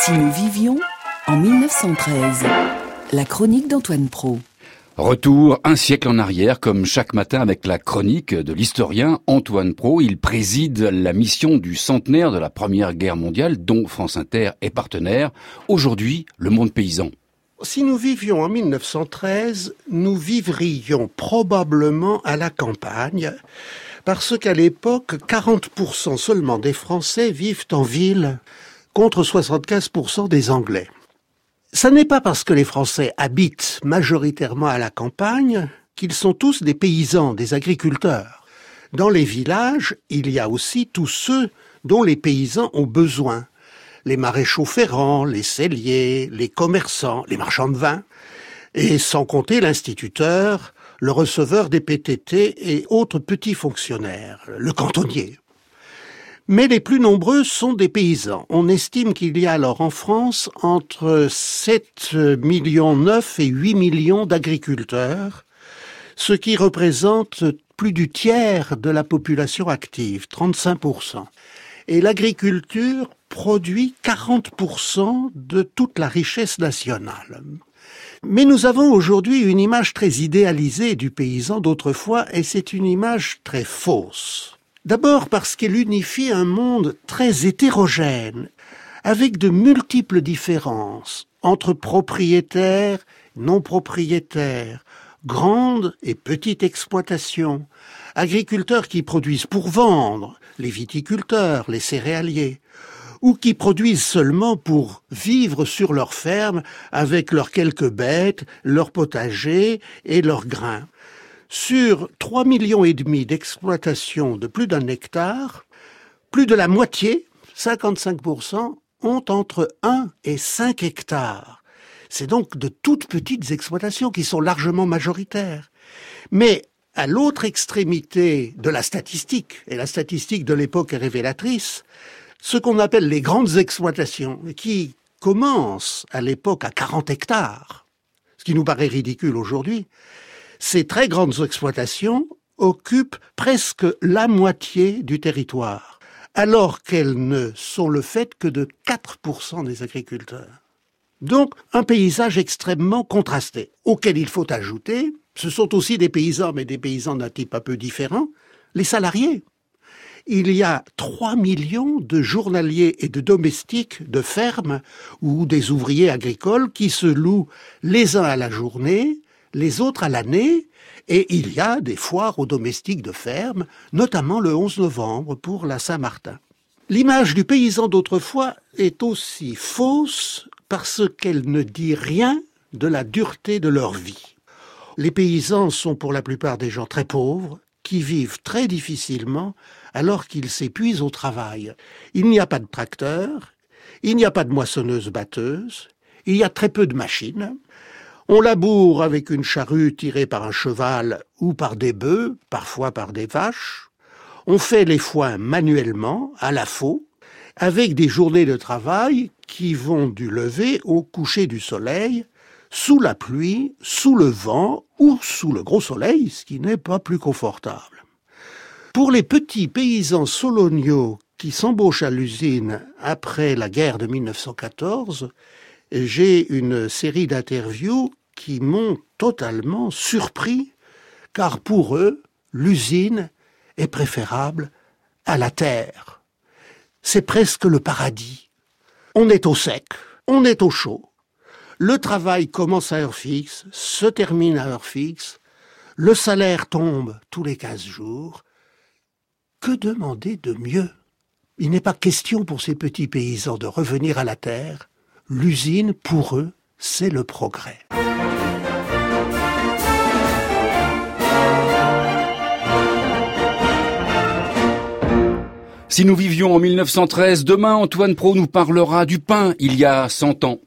Si nous vivions en 1913, la chronique d'Antoine Pro. Retour un siècle en arrière, comme chaque matin avec la chronique de l'historien Antoine Pro. Il préside la mission du centenaire de la Première Guerre mondiale, dont France Inter est partenaire. Aujourd'hui, le monde paysan. Si nous vivions en 1913, nous vivrions probablement à la campagne, parce qu'à l'époque, 40% seulement des Français vivent en ville, contre 75% des Anglais. Ce n'est pas parce que les Français habitent majoritairement à la campagne qu'ils sont tous des paysans, des agriculteurs. Dans les villages, il y a aussi tous ceux dont les paysans ont besoin. Les maréchaux ferrants, les celliers, les commerçants, les marchands de vin, et sans compter l'instituteur, le receveur des PTT et autres petits fonctionnaires, le cantonnier. Mais les plus nombreux sont des paysans. On estime qu'il y a alors en France entre 7 millions 9 et 8 millions d'agriculteurs, ce qui représente plus du tiers de la population active, 35%. Et l'agriculture produit 40% de toute la richesse nationale. Mais nous avons aujourd'hui une image très idéalisée du paysan d'autrefois et c'est une image très fausse. D'abord parce qu'elle unifie un monde très hétérogène, avec de multiples différences entre propriétaires, non propriétaires, grandes et petites exploitations, agriculteurs qui produisent pour vendre, les viticulteurs, les céréaliers, ou qui produisent seulement pour vivre sur leur ferme avec leurs quelques bêtes, leurs potagers et leurs grains. Sur 3 millions et demi d'exploitations de plus d'un hectare, plus de la moitié, 55%, ont entre 1 et 5 hectares. C'est donc de toutes petites exploitations qui sont largement majoritaires. Mais à l'autre extrémité de la statistique, et la statistique de l'époque est révélatrice, ce qu'on appelle les grandes exploitations, qui commencent à l'époque à 40 hectares, ce qui nous paraît ridicule aujourd'hui, ces très grandes exploitations occupent presque la moitié du territoire, alors qu'elles ne sont le fait que de 4% des agriculteurs. Donc un paysage extrêmement contrasté, auquel il faut ajouter, ce sont aussi des paysans, mais des paysans d'un type un peu différent, les salariés. Il y a 3 millions de journaliers et de domestiques de fermes ou des ouvriers agricoles qui se louent les uns à la journée, les autres à l'année, et il y a des foires aux domestiques de ferme, notamment le 11 novembre pour la Saint-Martin. L'image du paysan d'autrefois est aussi fausse parce qu'elle ne dit rien de la dureté de leur vie. Les paysans sont pour la plupart des gens très pauvres, qui vivent très difficilement alors qu'ils s'épuisent au travail. Il n'y a pas de tracteur, il n'y a pas de moissonneuse batteuse, il y a très peu de machines, on laboure avec une charrue tirée par un cheval ou par des bœufs, parfois par des vaches. On fait les foins manuellement, à la faux, avec des journées de travail qui vont du lever au coucher du soleil, sous la pluie, sous le vent ou sous le gros soleil, ce qui n'est pas plus confortable. Pour les petits paysans soloniaux qui s'embauchent à l'usine après la guerre de 1914, j'ai une série d'interviews qui m'ont totalement surpris, car pour eux, l'usine est préférable à la terre. C'est presque le paradis. On est au sec, on est au chaud. Le travail commence à heure fixe, se termine à heure fixe, le salaire tombe tous les quinze jours. Que demander de mieux? Il n'est pas question pour ces petits paysans de revenir à la terre. L'usine, pour eux, c'est le progrès. Si nous vivions en 1913, demain Antoine Pro nous parlera du pain il y a 100 ans.